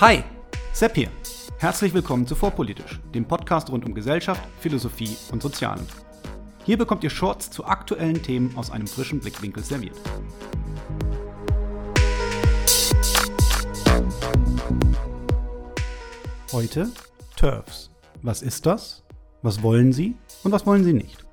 Hi, Sepp hier. Herzlich willkommen zu Vorpolitisch, dem Podcast rund um Gesellschaft, Philosophie und Sozialen. Hier bekommt ihr Shorts zu aktuellen Themen aus einem frischen Blickwinkel serviert. Heute TERFs. Was ist das? Was wollen sie und was wollen sie nicht?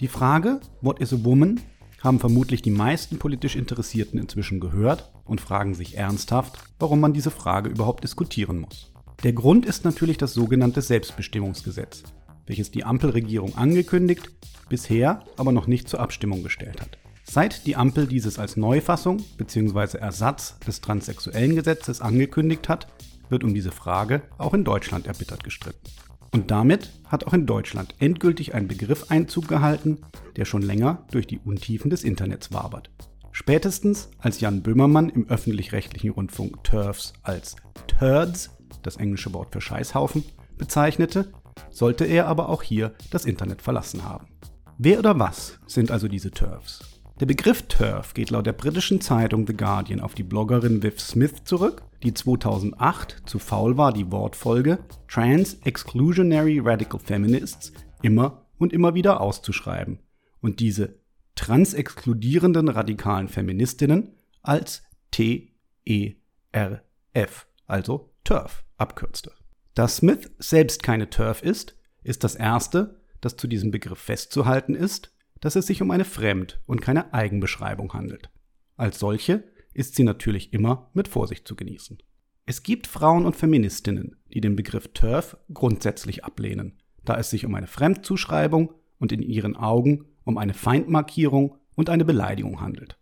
Die Frage, What is a Woman, haben vermutlich die meisten politisch Interessierten inzwischen gehört und fragen sich ernsthaft, warum man diese Frage überhaupt diskutieren muss. Der Grund ist natürlich das sogenannte Selbstbestimmungsgesetz, welches die Ampelregierung angekündigt, bisher aber noch nicht zur Abstimmung gestellt hat. Seit die Ampel dieses als Neufassung bzw. Ersatz des transsexuellen Gesetzes angekündigt hat, wird um diese Frage auch in Deutschland erbittert gestritten. Und damit hat auch in Deutschland endgültig ein Begriff Einzug gehalten, der schon länger durch die Untiefen des Internets wabert. Spätestens als Jan Böhmermann im öffentlich-rechtlichen Rundfunk TERFs als Turds, das englische Wort für Scheißhaufen, bezeichnete, sollte er aber auch hier das Internet verlassen haben. Wer oder was sind also diese TERFs? Der Begriff TERF geht laut der britischen Zeitung The Guardian auf die Bloggerin Viv Smith zurück, die 2008 zu faul war, die Wortfolge Trans Exclusionary Radical Feminists immer und immer wieder auszuschreiben und diese transexkludierenden radikalen Feministinnen als T-E-R-F, also TERF, abkürzte. Da Smith selbst keine TERF ist, ist das Erste, das zu diesem Begriff festzuhalten ist, dass es sich um eine Fremd- und keine Eigenbeschreibung handelt. Als solche ist sie natürlich immer mit Vorsicht zu genießen. Es gibt Frauen und Feministinnen, die den Begriff TERF grundsätzlich ablehnen, da es sich um eine Fremdzuschreibung und in ihren Augen um eine Feindmarkierung und eine Beleidigung handelt.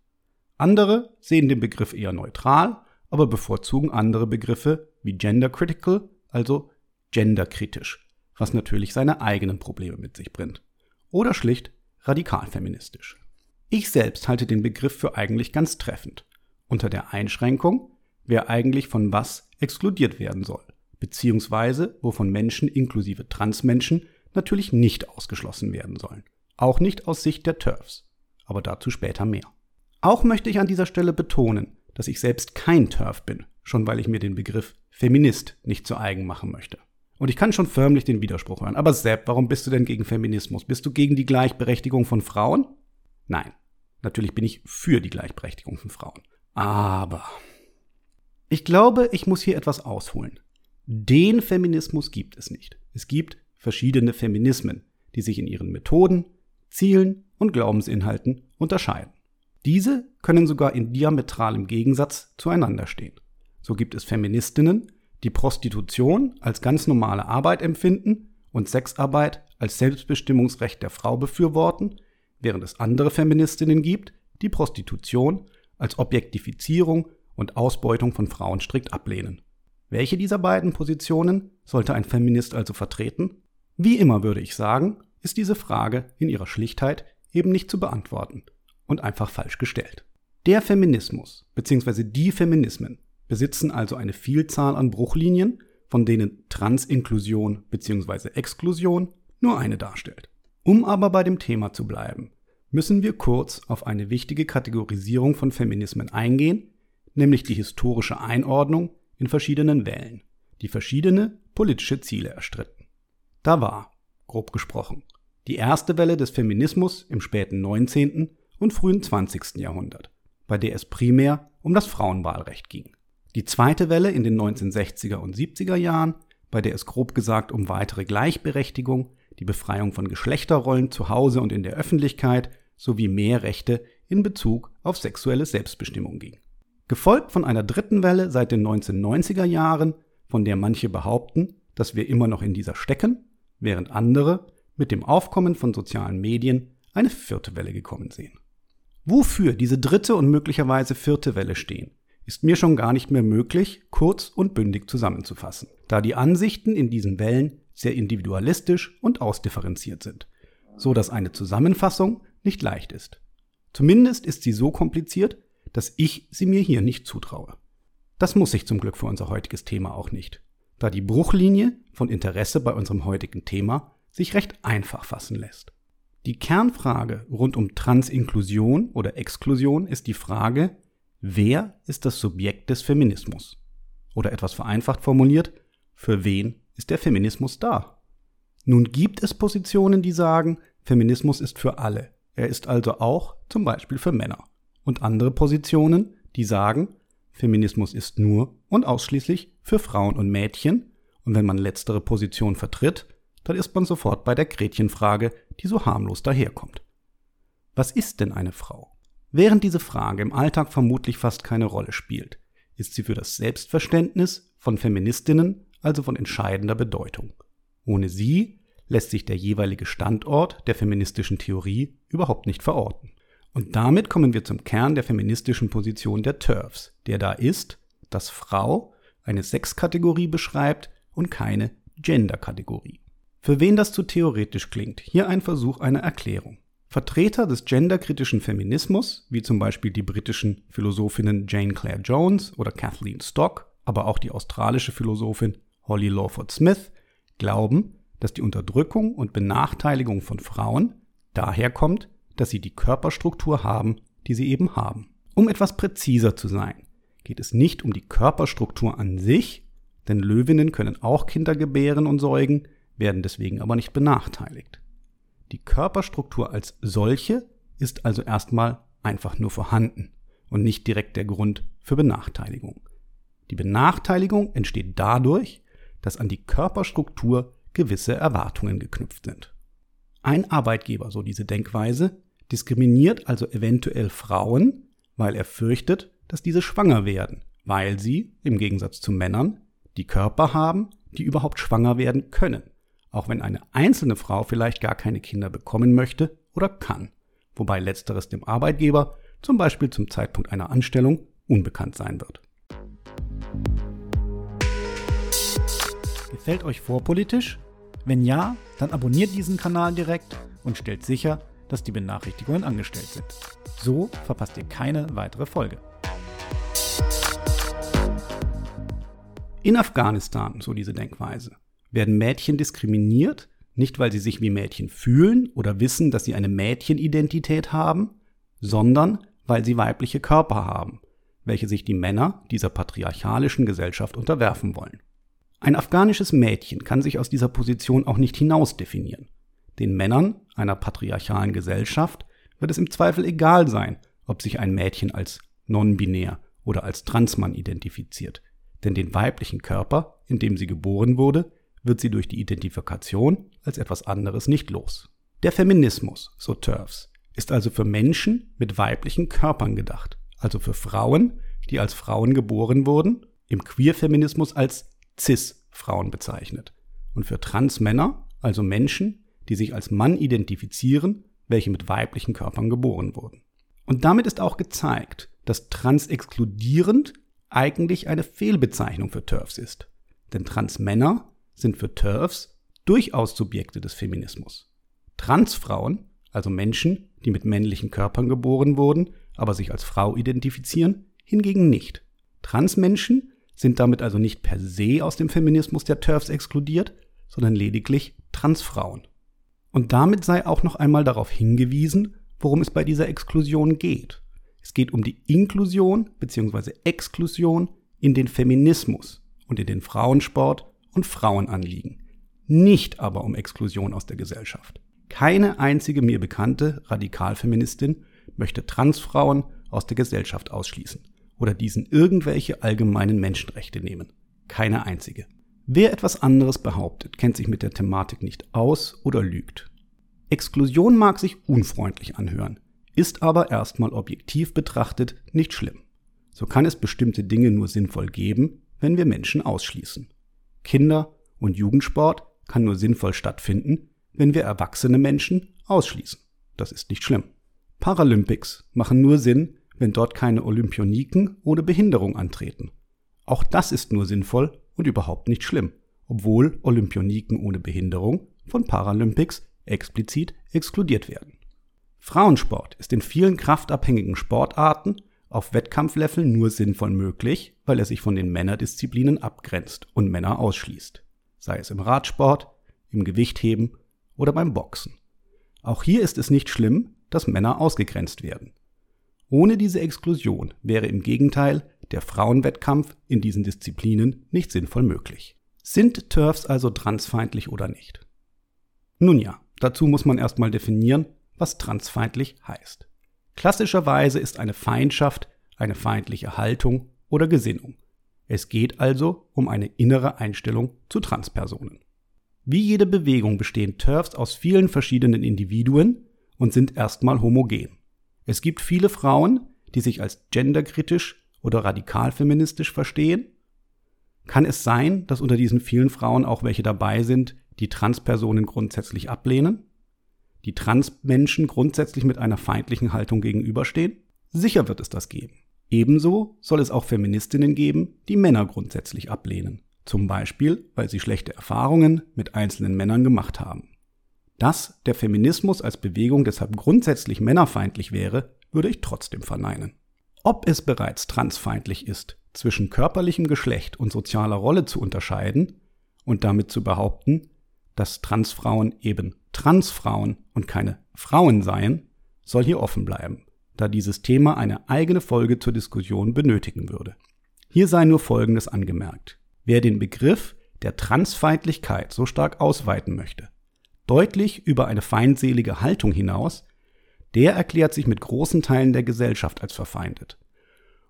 Andere sehen den Begriff eher neutral, aber bevorzugen andere Begriffe wie gendercritical, also genderkritisch, was natürlich seine eigenen Probleme mit sich bringt. Oder schlicht radikal feministisch. Ich selbst halte den Begriff für eigentlich ganz treffend, unter der Einschränkung, wer eigentlich von was exkludiert werden soll, beziehungsweise wovon Menschen inklusive Transmenschen natürlich nicht ausgeschlossen werden sollen. Auch nicht aus Sicht der TERFs, aber dazu später mehr. Auch möchte ich an dieser Stelle betonen, dass ich selbst kein TERF bin, schon weil ich mir den Begriff Feminist nicht zu eigen machen möchte. Und ich kann schon förmlich den Widerspruch hören. Aber Sepp, warum bist du denn gegen Feminismus? Bist du gegen die Gleichberechtigung von Frauen? Nein. Natürlich bin ich für die Gleichberechtigung von Frauen. Aber ich glaube, ich muss hier etwas ausholen. Den Feminismus gibt es nicht. Es gibt verschiedene Feminismen, die sich in ihren Methoden, Zielen und Glaubensinhalten unterscheiden. Diese können sogar in diametralem Gegensatz zueinander stehen. So gibt es Feministinnen, die Prostitution als ganz normale Arbeit empfinden und Sexarbeit als Selbstbestimmungsrecht der Frau befürworten, während es andere Feministinnen gibt, die Prostitution als Objektifizierung und Ausbeutung von Frauen strikt ablehnen. Welche dieser beiden Positionen sollte ein Feminist also vertreten? Wie immer würde ich sagen, ist diese Frage in ihrer Schlichtheit eben nicht zu beantworten und einfach falsch gestellt. Der Feminismus bzw. die Feminismen besitzen also eine Vielzahl an Bruchlinien, von denen Transinklusion bzw. Exklusion nur eine darstellt. Um aber bei dem Thema zu bleiben, müssen wir kurz auf eine wichtige Kategorisierung von Feminismen eingehen, nämlich die historische Einordnung in verschiedenen Wellen, die verschiedene politische Ziele erstritten. Da war, grob gesprochen, die erste Welle des Feminismus im späten 19. und frühen 20. Jahrhundert, bei der es primär um das Frauenwahlrecht ging. Die zweite Welle in den 1960er und 70er Jahren, bei der es grob gesagt um weitere Gleichberechtigung, die Befreiung von Geschlechterrollen zu Hause und in der Öffentlichkeit sowie mehr Rechte in Bezug auf sexuelle Selbstbestimmung ging. Gefolgt von einer dritten Welle seit den 1990er Jahren, von der manche behaupten, dass wir immer noch in dieser stecken, während andere mit dem Aufkommen von sozialen Medien eine vierte Welle gekommen sehen. Wofür diese dritte und möglicherweise vierte Welle stehen, ist mir schon gar nicht mehr möglich, kurz und bündig zusammenzufassen, da die Ansichten in diesen Wellen sehr individualistisch und ausdifferenziert sind, so dass eine Zusammenfassung nicht leicht ist. Zumindest ist sie so kompliziert, dass ich sie mir hier nicht zutraue. Das muss ich zum Glück für unser heutiges Thema auch nicht, da die Bruchlinie von Interesse bei unserem heutigen Thema sich recht einfach fassen lässt. Die Kernfrage rund um Transinklusion oder Exklusion ist die Frage, Wer ist das Subjekt des Feminismus? Oder etwas vereinfacht formuliert, für wen ist der Feminismus da? Nun gibt es Positionen, die sagen, Feminismus ist für alle. Er ist also auch zum Beispiel für Männer. Und andere Positionen, die sagen, Feminismus ist nur und ausschließlich für Frauen und Mädchen. Und wenn man letztere Position vertritt, dann ist man sofort bei der Gretchenfrage, die so harmlos daherkommt. Was ist denn eine Frau? Während diese Frage im Alltag vermutlich fast keine Rolle spielt, ist sie für das Selbstverständnis von Feministinnen also von entscheidender Bedeutung. Ohne sie lässt sich der jeweilige Standort der feministischen Theorie überhaupt nicht verorten. Und damit kommen wir zum Kern der feministischen Position der TERFs, der da ist, dass Frau eine Sexkategorie beschreibt und keine Genderkategorie. Für wen das zu theoretisch klingt, hier ein Versuch einer Erklärung. Vertreter des genderkritischen Feminismus, wie zum Beispiel die britischen Philosophinnen Jane Clare Jones oder Kathleen Stock, aber auch die australische Philosophin Holly Lawford Smith, glauben, dass die Unterdrückung und Benachteiligung von Frauen daher kommt, dass sie die Körperstruktur haben, die sie eben haben. Um etwas präziser zu sein, geht es nicht um die Körperstruktur an sich, denn Löwinnen können auch Kinder gebären und säugen, werden deswegen aber nicht benachteiligt. Die Körperstruktur als solche ist also erstmal einfach nur vorhanden und nicht direkt der Grund für Benachteiligung. Die Benachteiligung entsteht dadurch, dass an die Körperstruktur gewisse Erwartungen geknüpft sind. Ein Arbeitgeber, so diese Denkweise, diskriminiert also eventuell Frauen, weil er fürchtet, dass diese schwanger werden, weil sie, im Gegensatz zu Männern, die Körper haben, die überhaupt schwanger werden können auch wenn eine einzelne Frau vielleicht gar keine Kinder bekommen möchte oder kann, wobei letzteres dem Arbeitgeber zum Beispiel zum Zeitpunkt einer Anstellung unbekannt sein wird. Gefällt euch vorpolitisch? Wenn ja, dann abonniert diesen Kanal direkt und stellt sicher, dass die Benachrichtigungen angestellt sind. So verpasst ihr keine weitere Folge. In Afghanistan, so diese Denkweise, werden Mädchen diskriminiert, nicht weil sie sich wie Mädchen fühlen oder wissen, dass sie eine Mädchenidentität haben, sondern weil sie weibliche Körper haben, welche sich die Männer dieser patriarchalischen Gesellschaft unterwerfen wollen. Ein afghanisches Mädchen kann sich aus dieser Position auch nicht hinaus definieren. Den Männern einer patriarchalen Gesellschaft wird es im Zweifel egal sein, ob sich ein Mädchen als non-binär oder als Transmann identifiziert, denn den weiblichen Körper, in dem sie geboren wurde, wird sie durch die Identifikation als etwas anderes nicht los. Der Feminismus, so Turfs, ist also für Menschen mit weiblichen Körpern gedacht, also für Frauen, die als Frauen geboren wurden, im Queerfeminismus als Cis-Frauen bezeichnet, und für Transmänner, also Menschen, die sich als Mann identifizieren, welche mit weiblichen Körpern geboren wurden. Und damit ist auch gezeigt, dass trans-exkludierend eigentlich eine Fehlbezeichnung für TERFs ist. Denn Transmänner sind für TERFs durchaus Subjekte des Feminismus. Transfrauen, also Menschen, die mit männlichen Körpern geboren wurden, aber sich als Frau identifizieren, hingegen nicht. Transmenschen sind damit also nicht per se aus dem Feminismus der TERFs exkludiert, sondern lediglich Transfrauen. Und damit sei auch noch einmal darauf hingewiesen, worum es bei dieser Exklusion geht. Es geht um die Inklusion bzw. Exklusion in den Feminismus und in den Frauensport und Frauenanliegen, nicht aber um Exklusion aus der Gesellschaft. Keine einzige mir bekannte Radikalfeministin möchte Transfrauen aus der Gesellschaft ausschließen oder diesen irgendwelche allgemeinen Menschenrechte nehmen. Keine einzige. Wer etwas anderes behauptet, kennt sich mit der Thematik nicht aus oder lügt. Exklusion mag sich unfreundlich anhören, ist aber erstmal objektiv betrachtet nicht schlimm. So kann es bestimmte Dinge nur sinnvoll geben, wenn wir Menschen ausschließen. Kinder- und Jugendsport kann nur sinnvoll stattfinden, wenn wir erwachsene Menschen ausschließen. Das ist nicht schlimm. Paralympics machen nur Sinn, wenn dort keine Olympioniken ohne Behinderung antreten. Auch das ist nur sinnvoll und überhaupt nicht schlimm, obwohl Olympioniken ohne Behinderung von Paralympics explizit exkludiert werden. Frauensport ist in vielen kraftabhängigen Sportarten auf Wettkampflevel nur sinnvoll möglich, weil er sich von den Männerdisziplinen abgrenzt und Männer ausschließt. Sei es im Radsport, im Gewichtheben oder beim Boxen. Auch hier ist es nicht schlimm, dass Männer ausgegrenzt werden. Ohne diese Exklusion wäre im Gegenteil der Frauenwettkampf in diesen Disziplinen nicht sinnvoll möglich. Sind TERFs also transfeindlich oder nicht? Nun ja, dazu muss man erstmal definieren, was transfeindlich heißt. Klassischerweise ist eine Feindschaft eine feindliche Haltung oder Gesinnung. Es geht also um eine innere Einstellung zu Transpersonen. Wie jede Bewegung bestehen TERFs aus vielen verschiedenen Individuen und sind erstmal homogen. Es gibt viele Frauen, die sich als genderkritisch oder radikal feministisch verstehen. Kann es sein, dass unter diesen vielen Frauen auch welche dabei sind, die Transpersonen grundsätzlich ablehnen? Die Transmenschen grundsätzlich mit einer feindlichen Haltung gegenüberstehen? Sicher wird es das geben. Ebenso soll es auch Feministinnen geben, die Männer grundsätzlich ablehnen. Zum Beispiel, weil sie schlechte Erfahrungen mit einzelnen Männern gemacht haben. Dass der Feminismus als Bewegung deshalb grundsätzlich männerfeindlich wäre, würde ich trotzdem verneinen. Ob es bereits transfeindlich ist, zwischen körperlichem Geschlecht und sozialer Rolle zu unterscheiden und damit zu behaupten, dass Transfrauen eben Transfrauen und keine Frauen seien, soll hier offen bleiben da dieses Thema eine eigene Folge zur Diskussion benötigen würde. Hier sei nur Folgendes angemerkt. Wer den Begriff der Transfeindlichkeit so stark ausweiten möchte, deutlich über eine feindselige Haltung hinaus, der erklärt sich mit großen Teilen der Gesellschaft als verfeindet.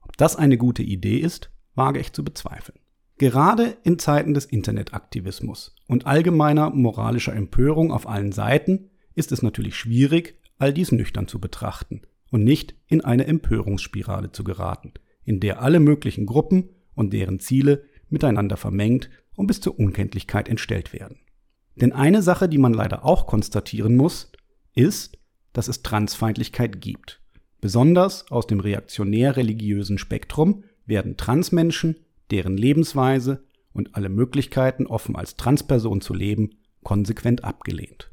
Ob das eine gute Idee ist, wage ich zu bezweifeln. Gerade in Zeiten des Internetaktivismus und allgemeiner moralischer Empörung auf allen Seiten ist es natürlich schwierig, all dies nüchtern zu betrachten und nicht in eine Empörungsspirale zu geraten, in der alle möglichen Gruppen und deren Ziele miteinander vermengt und bis zur Unkenntlichkeit entstellt werden. Denn eine Sache, die man leider auch konstatieren muss, ist, dass es Transfeindlichkeit gibt. Besonders aus dem reaktionär-religiösen Spektrum werden Transmenschen, deren Lebensweise und alle Möglichkeiten, offen als Transperson zu leben, konsequent abgelehnt.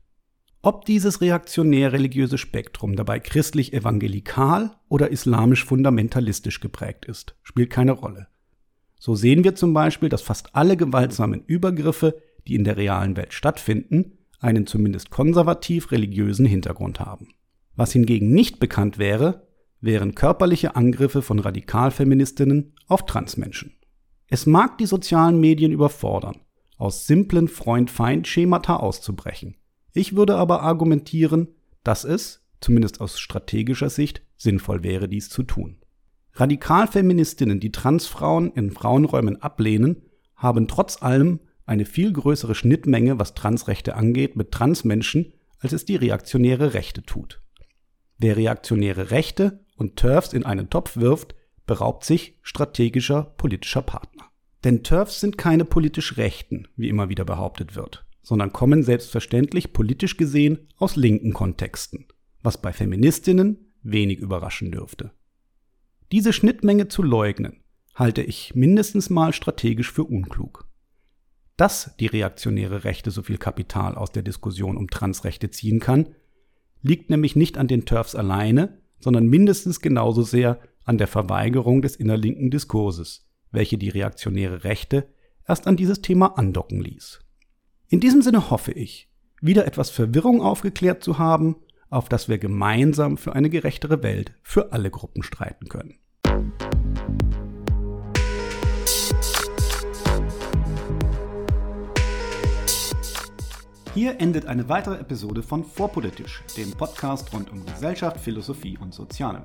Ob dieses reaktionär-religiöse Spektrum dabei christlich-evangelikal oder islamisch-fundamentalistisch geprägt ist, spielt keine Rolle. So sehen wir zum Beispiel, dass fast alle gewaltsamen Übergriffe, die in der realen Welt stattfinden, einen zumindest konservativ-religiösen Hintergrund haben. Was hingegen nicht bekannt wäre, wären körperliche Angriffe von Radikalfeministinnen auf Transmenschen. Es mag die sozialen Medien überfordern, aus simplen Freund-Feind-Schemata auszubrechen ich würde aber argumentieren, dass es, zumindest aus strategischer Sicht, sinnvoll wäre, dies zu tun. Radikalfeministinnen, die Transfrauen in Frauenräumen ablehnen, haben trotz allem eine viel größere Schnittmenge, was Transrechte angeht, mit Transmenschen, als es die reaktionäre Rechte tut. Wer reaktionäre Rechte und TERFs in einen Topf wirft, beraubt sich strategischer politischer Partner. Denn TERFs sind keine politisch Rechten, wie immer wieder behauptet wird sondern kommen selbstverständlich politisch gesehen aus linken Kontexten, was bei Feministinnen wenig überraschen dürfte. Diese Schnittmenge zu leugnen, halte ich mindestens mal strategisch für unklug. Dass die reaktionäre Rechte so viel Kapital aus der Diskussion um Transrechte ziehen kann, liegt nämlich nicht an den TERFs alleine, sondern mindestens genauso sehr an der Verweigerung des innerlinken Diskurses, welche die reaktionäre Rechte erst an dieses Thema andocken ließ. In diesem Sinne hoffe ich, wieder etwas Verwirrung aufgeklärt zu haben, auf das wir gemeinsam für eine gerechtere Welt für alle Gruppen streiten können. Hier endet eine weitere Episode von Vorpolitisch, dem Podcast rund um Gesellschaft, Philosophie und Soziale.